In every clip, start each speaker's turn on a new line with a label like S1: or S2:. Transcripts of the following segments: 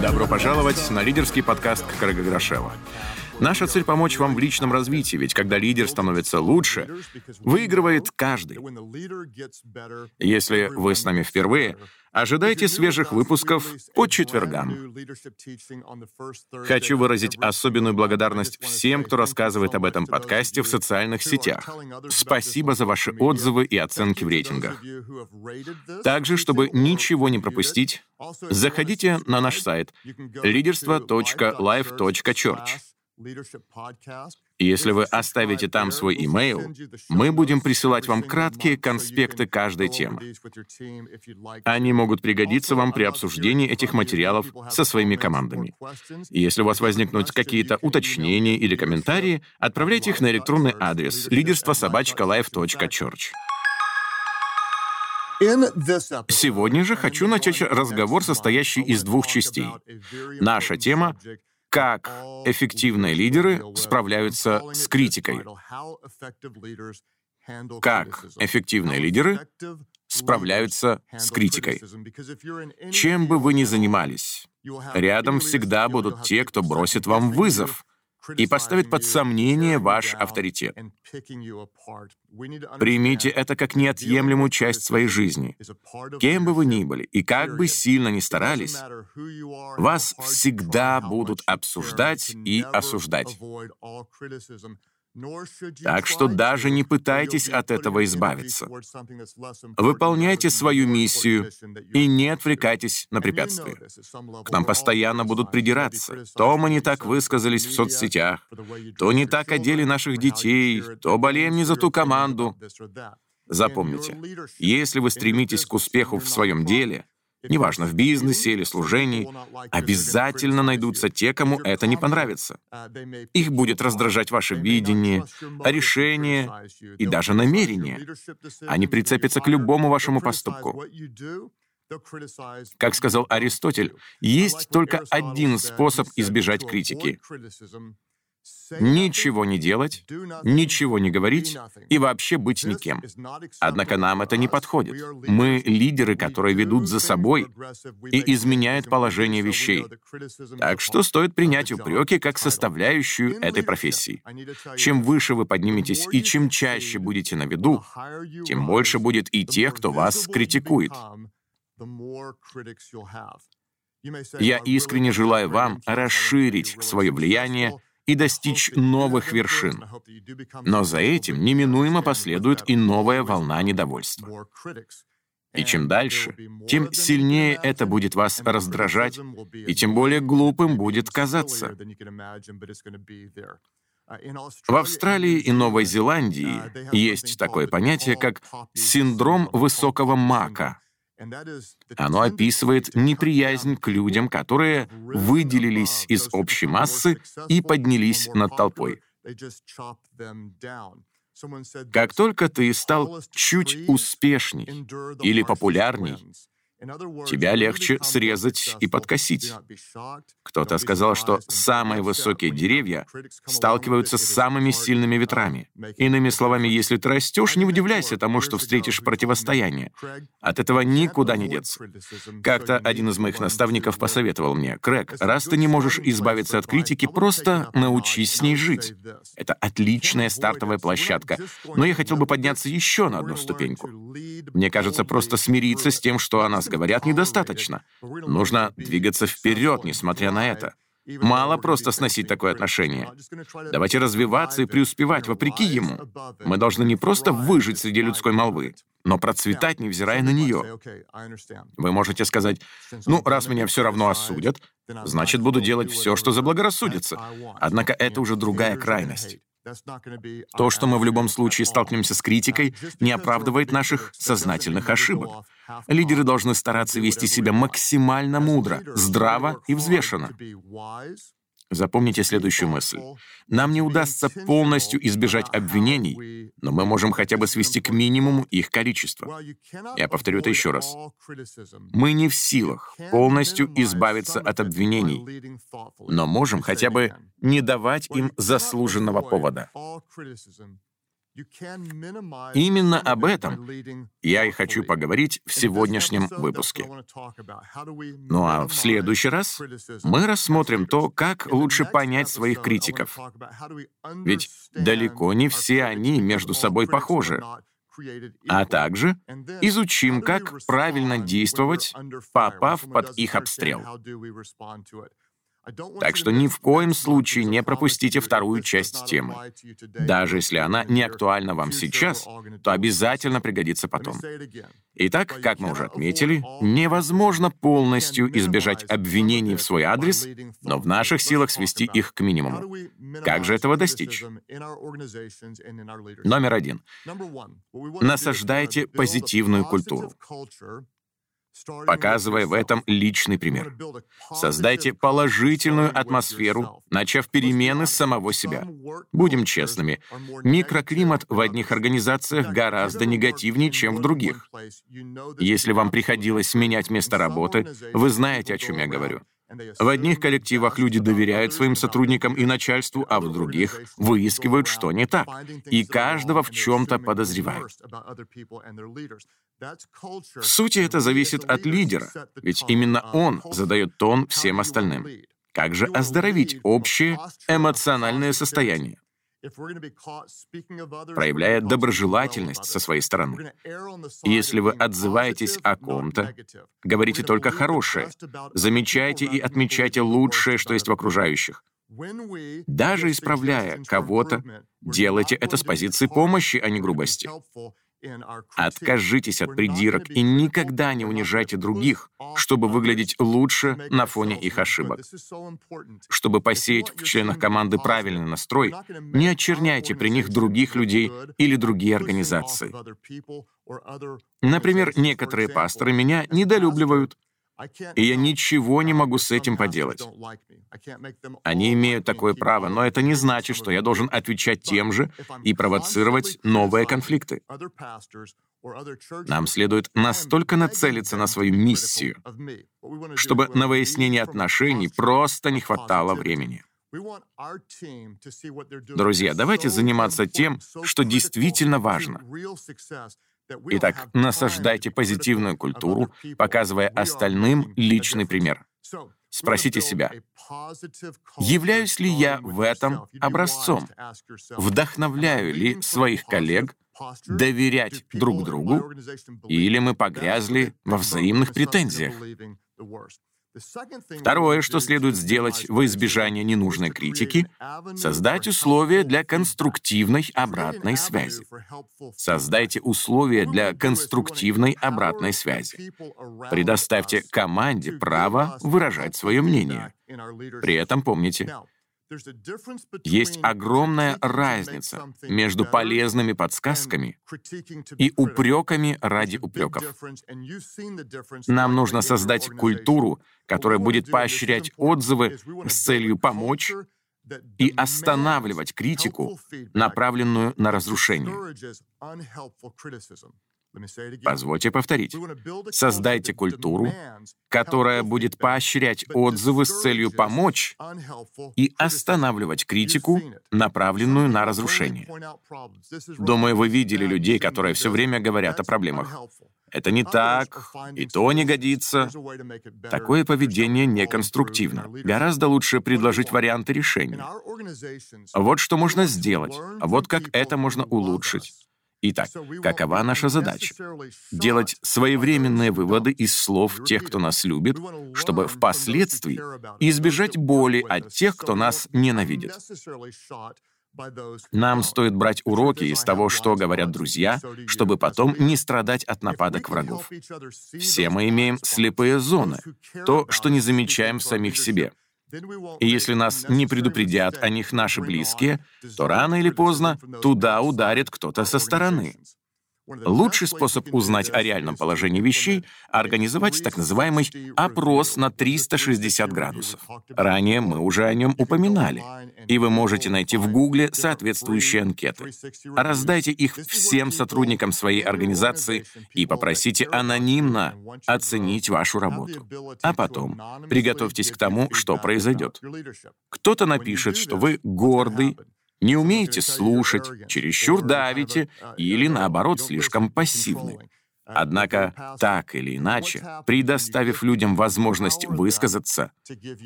S1: Добро пожаловать на лидерский подкаст Крыга Грошева. Наша цель — помочь вам в личном развитии, ведь когда лидер становится лучше, выигрывает каждый. Если вы с нами впервые, ожидайте свежих выпусков по четвергам. Хочу выразить особенную благодарность всем, кто рассказывает об этом подкасте в социальных сетях. Спасибо за ваши отзывы и оценки в рейтингах. Также, чтобы ничего не пропустить, заходите на наш сайт leaderство.life.church. Если вы оставите там свой имейл, мы будем присылать вам краткие конспекты каждой темы. Они могут пригодиться вам при обсуждении этих материалов со своими командами. И если у вас возникнут какие-то уточнения или комментарии, отправляйте их на электронный адрес лидерство-собачка-life.church. Сегодня же хочу начать разговор, состоящий из двух частей. Наша тема как эффективные лидеры справляются с критикой. Как эффективные лидеры справляются с критикой. Чем бы вы ни занимались, рядом всегда будут те, кто бросит вам вызов, и поставит под сомнение ваш авторитет. Примите это как неотъемлемую часть своей жизни. Кем бы вы ни были и как бы сильно ни старались, вас всегда будут обсуждать и осуждать. Так что даже не пытайтесь от этого избавиться. Выполняйте свою миссию и не отвлекайтесь на препятствия. К нам постоянно будут придираться. То мы не так высказались в соцсетях, то не так одели наших детей, то болеем не за ту команду. Запомните, если вы стремитесь к успеху в своем деле, неважно, в бизнесе или служении, обязательно найдутся те, кому это не понравится. Их будет раздражать ваше видение, решение и даже намерение. Они прицепятся к любому вашему поступку. Как сказал Аристотель, есть только один способ избежать критики ничего не делать, ничего не говорить и вообще быть никем. Однако нам это не подходит. Мы лидеры, которые ведут за собой и изменяют положение вещей. Так что стоит принять упреки как составляющую этой профессии. Чем выше вы подниметесь и чем чаще будете на виду, тем больше будет и тех, кто вас критикует. Я искренне желаю вам расширить свое влияние и достичь новых вершин. Но за этим неминуемо последует и новая волна недовольства. И чем дальше, тем сильнее это будет вас раздражать, и тем более глупым будет казаться. В Австралии и Новой Зеландии есть такое понятие, как синдром высокого мака — оно описывает неприязнь к людям, которые выделились из общей массы и поднялись над толпой. Как только ты стал чуть успешней или популярней, тебя легче срезать и подкосить. Кто-то сказал, что самые высокие деревья сталкиваются с самыми сильными ветрами. Иными словами, если ты растешь, не удивляйся тому, что встретишь противостояние. От этого никуда не деться. Как-то один из моих наставников посоветовал мне, «Крэг, раз ты не можешь избавиться от критики, просто научись с ней жить. Это отличная стартовая площадка, но я хотел бы подняться еще на одну ступеньку. Мне кажется, просто смириться с тем, что она говорят, недостаточно. Нужно двигаться вперед, несмотря на это. Мало просто сносить такое отношение. Давайте развиваться и преуспевать вопреки ему. Мы должны не просто выжить среди людской молвы, но процветать, невзирая на нее. Вы можете сказать, ну, раз меня все равно осудят, значит, буду делать все, что заблагорассудится. Однако это уже другая крайность. То, что мы в любом случае столкнемся с критикой, не оправдывает наших сознательных ошибок. Лидеры должны стараться вести себя максимально мудро, здраво и взвешенно. Запомните следующую мысль. Нам не удастся полностью избежать обвинений, но мы можем хотя бы свести к минимуму их количество. Я повторю это еще раз. Мы не в силах полностью избавиться от обвинений, но можем хотя бы не давать им заслуженного повода. Именно об этом я и хочу поговорить в сегодняшнем выпуске. Ну а в следующий раз мы рассмотрим то, как лучше понять своих критиков. Ведь далеко не все они между собой похожи. А также изучим, как правильно действовать, попав под их обстрел. Так что ни в коем случае не пропустите вторую часть темы. Даже если она не актуальна вам сейчас, то обязательно пригодится потом. Итак, как мы уже отметили, невозможно полностью избежать обвинений в свой адрес, но в наших силах свести их к минимуму. Как же этого достичь? Номер один. Насаждайте позитивную культуру показывая в этом личный пример. Создайте положительную атмосферу, начав перемены самого себя. Будем честными, микроклимат в одних организациях гораздо негативнее, чем в других. Если вам приходилось менять место работы, вы знаете, о чем я говорю. В одних коллективах люди доверяют своим сотрудникам и начальству, а в других выискивают, что не так, и каждого в чем-то подозревают. В сути, это зависит от лидера, ведь именно он задает тон всем остальным. Как же оздоровить общее эмоциональное состояние? проявляя доброжелательность со своей стороны. Если вы отзываетесь о ком-то, говорите только хорошее, замечайте и отмечайте лучшее, что есть в окружающих. Даже исправляя кого-то, делайте это с позиции помощи, а не грубости. Откажитесь от придирок и никогда не унижайте других, чтобы выглядеть лучше на фоне их ошибок. Чтобы посеять в членах команды правильный настрой, не очерняйте при них других людей или другие организации. Например, некоторые пасторы меня недолюбливают, и я ничего не могу с этим поделать. Они имеют такое право, но это не значит, что я должен отвечать тем же и провоцировать новые конфликты. Нам следует настолько нацелиться на свою миссию, чтобы на выяснение отношений просто не хватало времени. Друзья, давайте заниматься тем, что действительно важно. Итак, насаждайте позитивную культуру, показывая остальным личный пример. Спросите себя, являюсь ли я в этом образцом? Вдохновляю ли своих коллег доверять друг другу? Или мы погрязли во взаимных претензиях? Второе, что следует сделать во избежание ненужной критики, создать условия для конструктивной обратной связи. Создайте условия для конструктивной обратной связи. Предоставьте команде право выражать свое мнение. При этом помните, есть огромная разница между полезными подсказками и упреками ради упреков. Нам нужно создать культуру, которая будет поощрять отзывы с целью помочь и останавливать критику, направленную на разрушение. Позвольте повторить. Создайте культуру, которая будет поощрять отзывы с целью помочь и останавливать критику, направленную на разрушение. Думаю, вы видели людей, которые все время говорят о проблемах. Это не так, и то не годится. Такое поведение неконструктивно. Гораздо лучше предложить варианты решения. Вот что можно сделать, вот как это можно улучшить. Итак, какова наша задача? Делать своевременные выводы из слов тех, кто нас любит, чтобы впоследствии избежать боли от тех, кто нас ненавидит. Нам стоит брать уроки из того, что говорят друзья, чтобы потом не страдать от нападок врагов. Все мы имеем слепые зоны, то, что не замечаем в самих себе. И если нас не предупредят о них наши близкие, то рано или поздно туда ударит кто-то со стороны. Лучший способ узнать о реальном положении вещей — организовать так называемый опрос на 360 градусов. Ранее мы уже о нем упоминали, и вы можете найти в Гугле соответствующие анкеты. Раздайте их всем сотрудникам своей организации и попросите анонимно оценить вашу работу. А потом приготовьтесь к тому, что произойдет. Кто-то напишет, что вы гордый, Не умеете слушать, чересчур давите или, наоборот, слишком пассивны. Однако, так или иначе, предоставив людям возможность высказаться,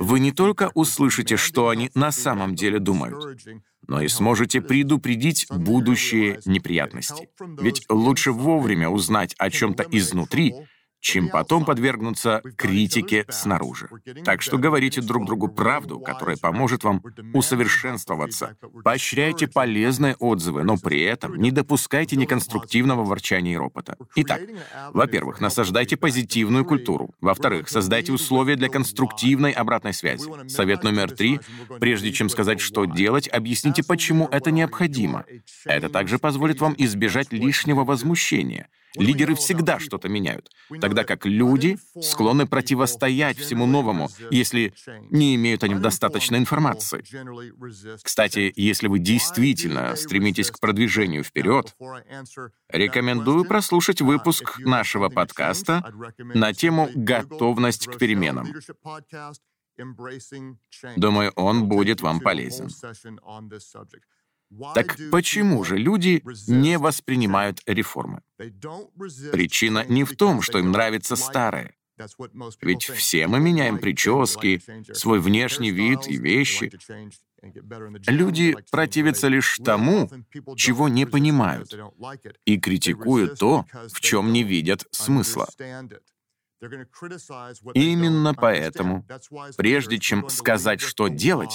S1: вы не только услышите, что они на самом деле думают, но и сможете предупредить будущие неприятности. Ведь лучше вовремя узнать о чем-то изнутри, чем потом подвергнуться критике снаружи. Так что говорите друг другу правду, которая поможет вам усовершенствоваться. Поощряйте полезные отзывы, но при этом не допускайте неконструктивного ворчания и ропота. Итак, во-первых, насаждайте позитивную культуру. Во-вторых, создайте условия для конструктивной обратной связи. Совет номер три. Прежде чем сказать, что делать, объясните, почему это необходимо. Это также позволит вам избежать лишнего возмущения — Лидеры всегда что-то меняют, тогда как люди склонны противостоять всему новому, если не имеют о нем достаточно информации. Кстати, если вы действительно стремитесь к продвижению вперед, рекомендую прослушать выпуск нашего подкаста на тему «Готовность к переменам». Думаю, он будет вам полезен. Так почему же люди не воспринимают реформы? Причина не в том, что им нравится старое. Ведь все мы меняем прически, свой внешний вид и вещи. Люди противятся лишь тому, чего не понимают, и критикуют то, в чем не видят смысла. Именно поэтому, прежде чем сказать, что делать,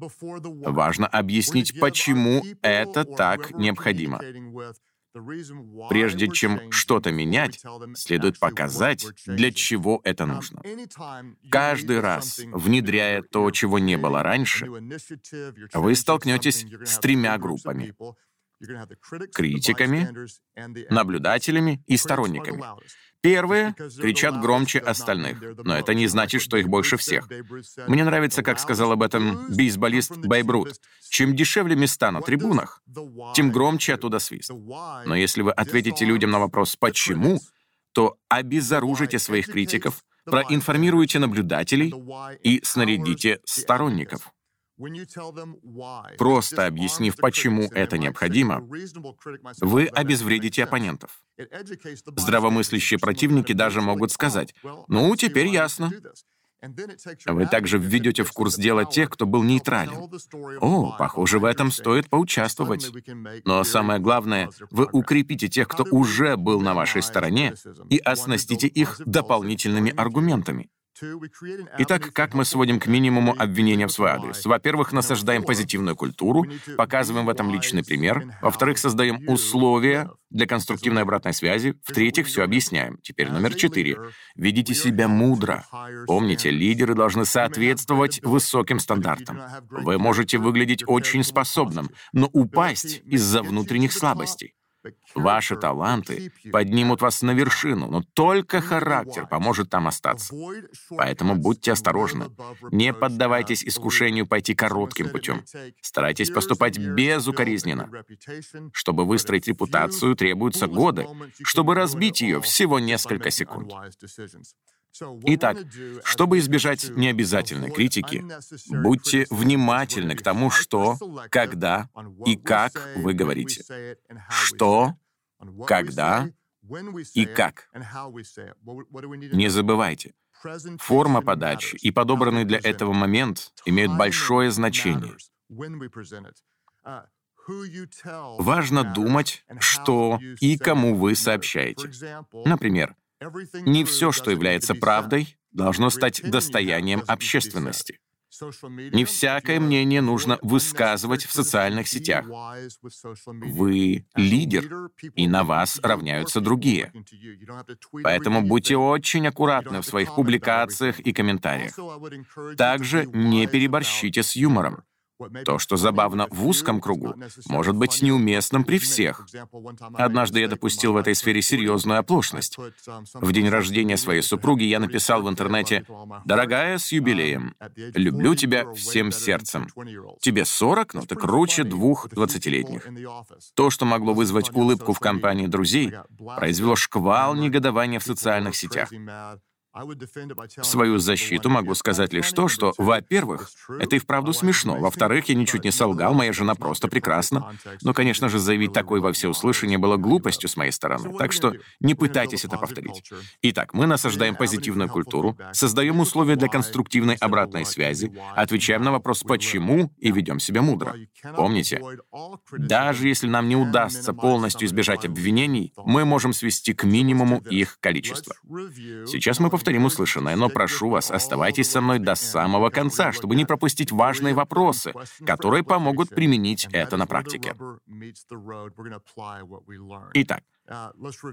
S1: Важно объяснить, почему это так необходимо. Прежде чем что-то менять, следует показать, для чего это нужно. Каждый раз, внедряя то, чего не было раньше, вы столкнетесь с тремя группами — критиками, наблюдателями и сторонниками. Первые кричат громче остальных, но это не значит, что их больше всех. Мне нравится, как сказал об этом бейсболист Бейбрут. Чем дешевле места на трибунах, тем громче оттуда свист. Но если вы ответите людям на вопрос «почему?», то обезоружите своих критиков, проинформируйте наблюдателей и снарядите сторонников. Просто объяснив, почему это необходимо, вы обезвредите оппонентов. Здравомыслящие противники даже могут сказать, «Ну, теперь ясно». Вы также введете в курс дела тех, кто был нейтрален. О, похоже, в этом стоит поучаствовать. Но самое главное, вы укрепите тех, кто уже был на вашей стороне, и оснастите их дополнительными аргументами. Итак, как мы сводим к минимуму обвинения в свой адрес? Во-первых, насаждаем позитивную культуру, показываем в этом личный пример. Во-вторых, создаем условия для конструктивной обратной связи. В-третьих, все объясняем. Теперь номер четыре. Ведите себя мудро. Помните, лидеры должны соответствовать высоким стандартам. Вы можете выглядеть очень способным, но упасть из-за внутренних слабостей. Ваши таланты поднимут вас на вершину, но только характер поможет там остаться. Поэтому будьте осторожны. Не поддавайтесь искушению пойти коротким путем. Старайтесь поступать безукоризненно. Чтобы выстроить репутацию, требуются годы. Чтобы разбить ее, всего несколько секунд. Итак, чтобы избежать необязательной критики, будьте внимательны к тому, что, когда и как вы говорите. Что, когда и как. Не забывайте, форма подачи и подобранный для этого момент имеют большое значение. Важно думать, что и кому вы сообщаете. Например, не все, что является правдой, должно стать достоянием общественности. Не всякое мнение нужно высказывать в социальных сетях. Вы лидер, и на вас равняются другие. Поэтому будьте очень аккуратны в своих публикациях и комментариях. Также не переборщите с юмором. То, что забавно в узком кругу, может быть неуместным при всех. Однажды я допустил в этой сфере серьезную оплошность. В день рождения своей супруги я написал в интернете «Дорогая, с юбилеем! Люблю тебя всем сердцем. Тебе 40, но ты круче двух двадцатилетних». То, что могло вызвать улыбку в компании друзей, произвело шквал негодования в социальных сетях. В свою защиту могу сказать лишь то, что, во-первых, это и вправду смешно. Во-вторых, я ничуть не солгал, моя жена просто прекрасна. Но, конечно же, заявить такое во всеуслышание было глупостью с моей стороны. Так что не пытайтесь это повторить. Итак, мы насаждаем позитивную культуру, создаем условия для конструктивной обратной связи, отвечаем на вопрос «почему» и ведем себя мудро. Помните, даже если нам не удастся полностью избежать обвинений, мы можем свести к минимуму их количество. Сейчас мы повторим услышанное, но прошу вас, оставайтесь со мной до самого конца, чтобы не пропустить важные вопросы, которые помогут применить это на практике. Итак,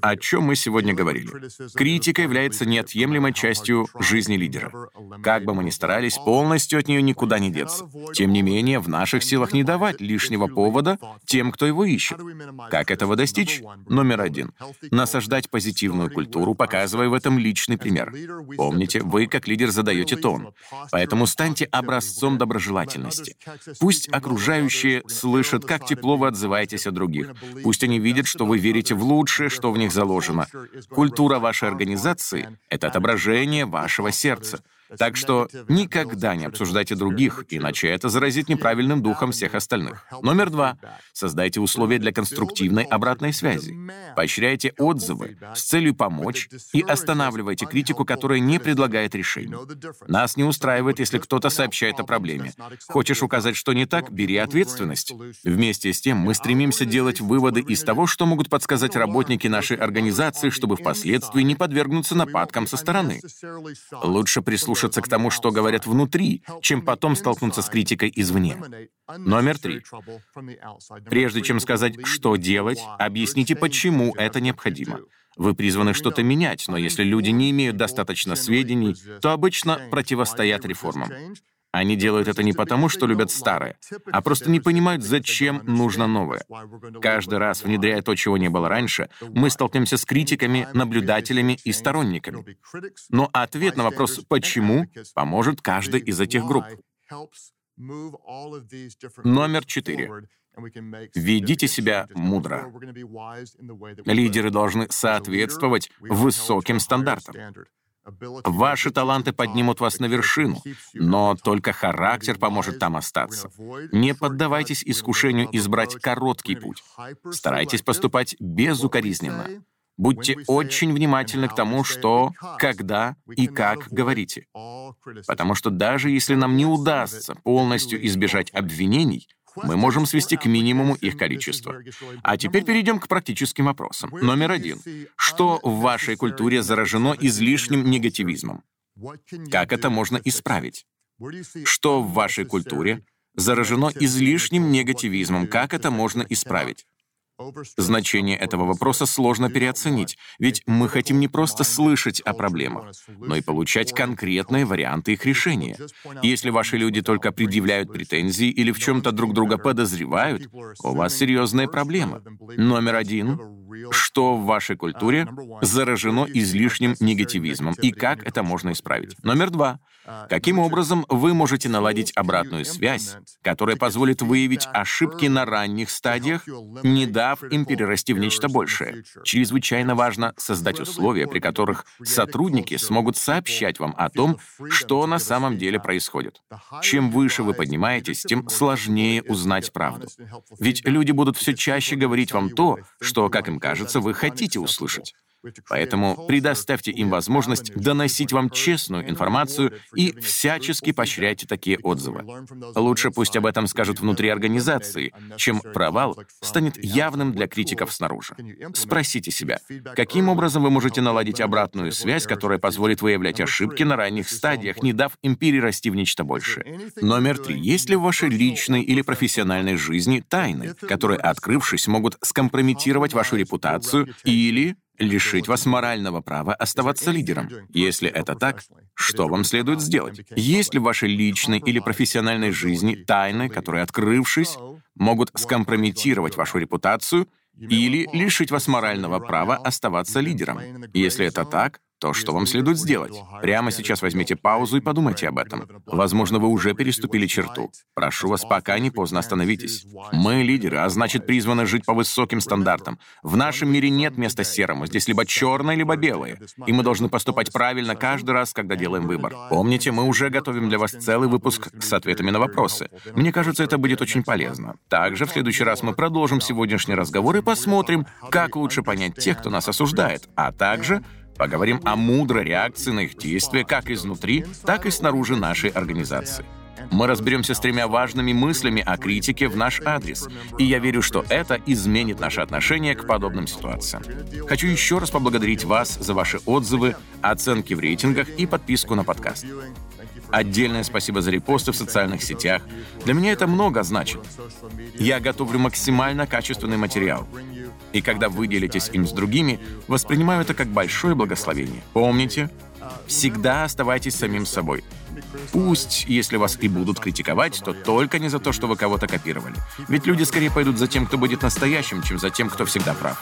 S1: о чем мы сегодня говорили? Критика является неотъемлемой частью жизни лидера. Как бы мы ни старались, полностью от нее никуда не деться. Тем не менее, в наших силах не давать лишнего повода тем, кто его ищет. Как этого достичь? Номер один. Насаждать позитивную культуру, показывая в этом личный пример. Помните, вы как лидер задаете тон. Поэтому станьте образцом доброжелательности. Пусть окружающие слышат, как тепло вы отзываетесь о других. Пусть они видят, что вы верите в лучшее, лучшее, что в них заложено. Культура вашей организации — это отображение вашего сердца. Так что никогда не обсуждайте других, иначе это заразит неправильным духом всех остальных. Номер два. Создайте условия для конструктивной обратной связи. Поощряйте отзывы с целью помочь и останавливайте критику, которая не предлагает решений. Нас не устраивает, если кто-то сообщает о проблеме. Хочешь указать, что не так? Бери ответственность. Вместе с тем мы стремимся делать выводы из того, что могут подсказать работники нашей организации, чтобы впоследствии не подвергнуться нападкам со стороны. Лучше прислушаться прислушаться к тому, что говорят внутри, чем потом столкнуться с критикой извне. Номер три. Прежде чем сказать, что делать, объясните, почему это необходимо. Вы призваны что-то менять, но если люди не имеют достаточно сведений, то обычно противостоят реформам. Они делают это не потому, что любят старое, а просто не понимают, зачем нужно новое. Каждый раз, внедряя то, чего не было раньше, мы столкнемся с критиками, наблюдателями и сторонниками. Но ответ на вопрос «почему» поможет каждой из этих групп. Номер четыре. Ведите себя мудро. Лидеры должны соответствовать высоким стандартам. Ваши таланты поднимут вас на вершину, но только характер поможет там остаться. Не поддавайтесь искушению избрать короткий путь. Старайтесь поступать безукоризненно. Будьте очень внимательны к тому, что, когда и как говорите. Потому что даже если нам не удастся полностью избежать обвинений, мы можем свести к минимуму их количество. А теперь перейдем к практическим вопросам. Номер один. Что в вашей культуре заражено излишним негативизмом? Как это можно исправить? Что в вашей культуре заражено излишним негативизмом? Как это можно исправить? Значение этого вопроса сложно переоценить, ведь мы хотим не просто слышать о проблемах, но и получать конкретные варианты их решения. Если ваши люди только предъявляют претензии или в чем-то друг друга подозревают, у вас серьезная проблема. Номер один что в вашей культуре заражено излишним негативизмом и как это можно исправить. Номер два. Каким образом вы можете наладить обратную связь, которая позволит выявить ошибки на ранних стадиях, не дав им перерасти в нечто большее? Чрезвычайно важно создать условия, при которых сотрудники смогут сообщать вам о том, что на самом деле происходит. Чем выше вы поднимаетесь, тем сложнее узнать правду. Ведь люди будут все чаще говорить вам то, что, как им кажется, вы хотите услышать. Поэтому предоставьте им возможность доносить вам честную информацию и всячески поощряйте такие отзывы. Лучше пусть об этом скажут внутри организации, чем провал станет явным для критиков снаружи. Спросите себя, каким образом вы можете наладить обратную связь, которая позволит выявлять ошибки на ранних стадиях, не дав им перерасти в нечто большее. Номер три. Есть ли в вашей личной или профессиональной жизни тайны, которые, открывшись, могут скомпрометировать вашу репутацию или лишить вас морального права оставаться лидером. Если это так, что вам следует сделать? Есть ли в вашей личной или профессиональной жизни тайны, которые, открывшись, могут скомпрометировать вашу репутацию или лишить вас морального права оставаться лидером? Если это так, то что вам следует сделать? Прямо сейчас возьмите паузу и подумайте об этом. Возможно, вы уже переступили черту. Прошу вас, пока не поздно остановитесь. Мы лидеры, а значит, призваны жить по высоким стандартам. В нашем мире нет места серому. Здесь либо черное, либо белое. И мы должны поступать правильно каждый раз, когда делаем выбор. Помните, мы уже готовим для вас целый выпуск с ответами на вопросы. Мне кажется, это будет очень полезно. Также в следующий раз мы продолжим сегодняшний разговор и посмотрим, как лучше понять тех, кто нас осуждает, а также Поговорим о мудрой реакции на их действия как изнутри, так и снаружи нашей организации. Мы разберемся с тремя важными мыслями о критике в наш адрес, и я верю, что это изменит наше отношение к подобным ситуациям. Хочу еще раз поблагодарить вас за ваши отзывы, оценки в рейтингах и подписку на подкаст. Отдельное спасибо за репосты в социальных сетях. Для меня это много значит. Я готовлю максимально качественный материал и когда вы делитесь им с другими, воспринимаю это как большое благословение. Помните, всегда оставайтесь самим собой. Пусть, если вас и будут критиковать, то только не за то, что вы кого-то копировали. Ведь люди скорее пойдут за тем, кто будет настоящим, чем за тем, кто всегда прав.